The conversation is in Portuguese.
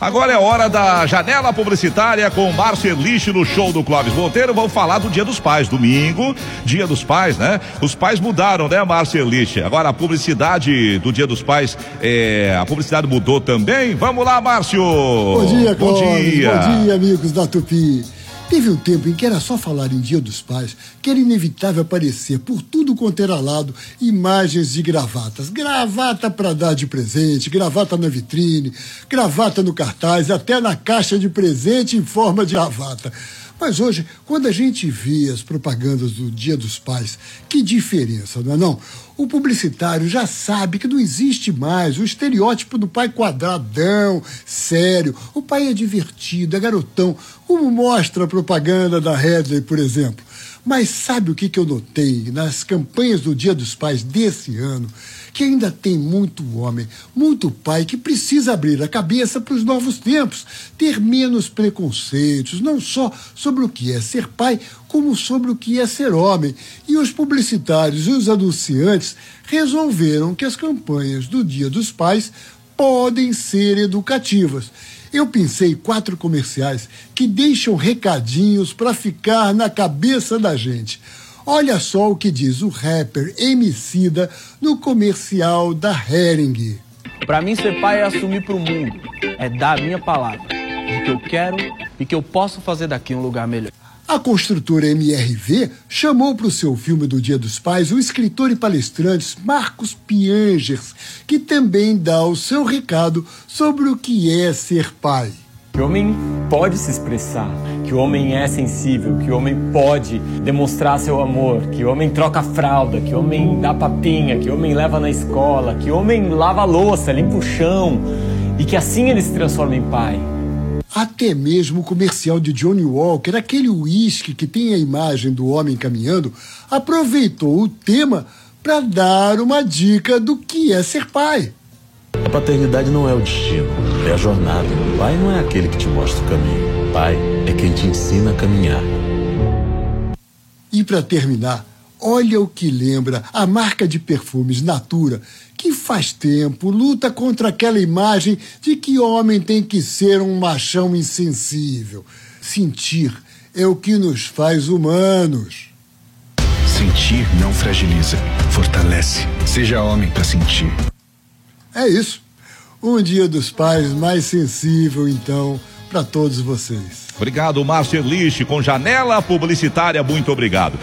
Agora é hora da janela publicitária com Márcio Erlich no show do Clóvis Monteiro. Vamos falar do Dia dos Pais. Domingo, Dia dos Pais, né? Os pais mudaram, né, Márcio Erlich? Agora a publicidade do Dia dos Pais, é, a publicidade mudou também. Vamos lá, Márcio! Bom dia, Clóvis. Bom dia. Bom dia, amigos da Tupi. Teve um tempo em que era só falar em Dia dos Pais que era inevitável aparecer por tudo quanto era lado imagens de gravatas. Gravata para dar de presente, gravata na vitrine, gravata no cartaz, até na caixa de presente em forma de gravata. Mas hoje, quando a gente vê as propagandas do Dia dos Pais, que diferença, não é não? O publicitário já sabe que não existe mais o estereótipo do pai quadradão, sério. O pai é divertido, é garotão, como mostra a propaganda da Redley, por exemplo. Mas sabe o que, que eu notei nas campanhas do Dia dos Pais desse ano? Que ainda tem muito homem, muito pai que precisa abrir a cabeça para os novos tempos, ter menos preconceitos, não só sobre o que é ser pai, como sobre o que é ser homem. E os publicitários e os anunciantes resolveram que as campanhas do Dia dos Pais podem ser educativas. Eu pensei quatro comerciais que deixam recadinhos para ficar na cabeça da gente. Olha só o que diz o rapper Emicida no comercial da Hering. Para mim ser pai é assumir para o mundo, é dar a minha palavra, de que eu quero e que eu posso fazer daqui um lugar melhor. A construtora MRV chamou para o seu filme do Dia dos Pais o escritor e palestrante Marcos Piangers, que também dá o seu recado sobre o que é ser pai. Que o homem pode se expressar, que o homem é sensível, que o homem pode demonstrar seu amor, que o homem troca fralda, que o homem dá papinha, que o homem leva na escola, que o homem lava louça, limpa o chão e que assim ele se transforma em pai. Até mesmo o comercial de Johnny Walker, aquele uísque que tem a imagem do homem caminhando, aproveitou o tema para dar uma dica do que é ser pai. A paternidade não é o destino, é a jornada. O pai não é aquele que te mostra o caminho. O pai é quem te ensina a caminhar. E para terminar, olha o que lembra a marca de perfumes Natura, que faz tempo luta contra aquela imagem de que homem tem que ser um machão insensível. Sentir é o que nos faz humanos. Sentir não fragiliza, fortalece. Seja homem para sentir. É isso. Um dia dos pais mais sensível, então, para todos vocês. Obrigado, Márcio Erlich, com janela publicitária. Muito obrigado.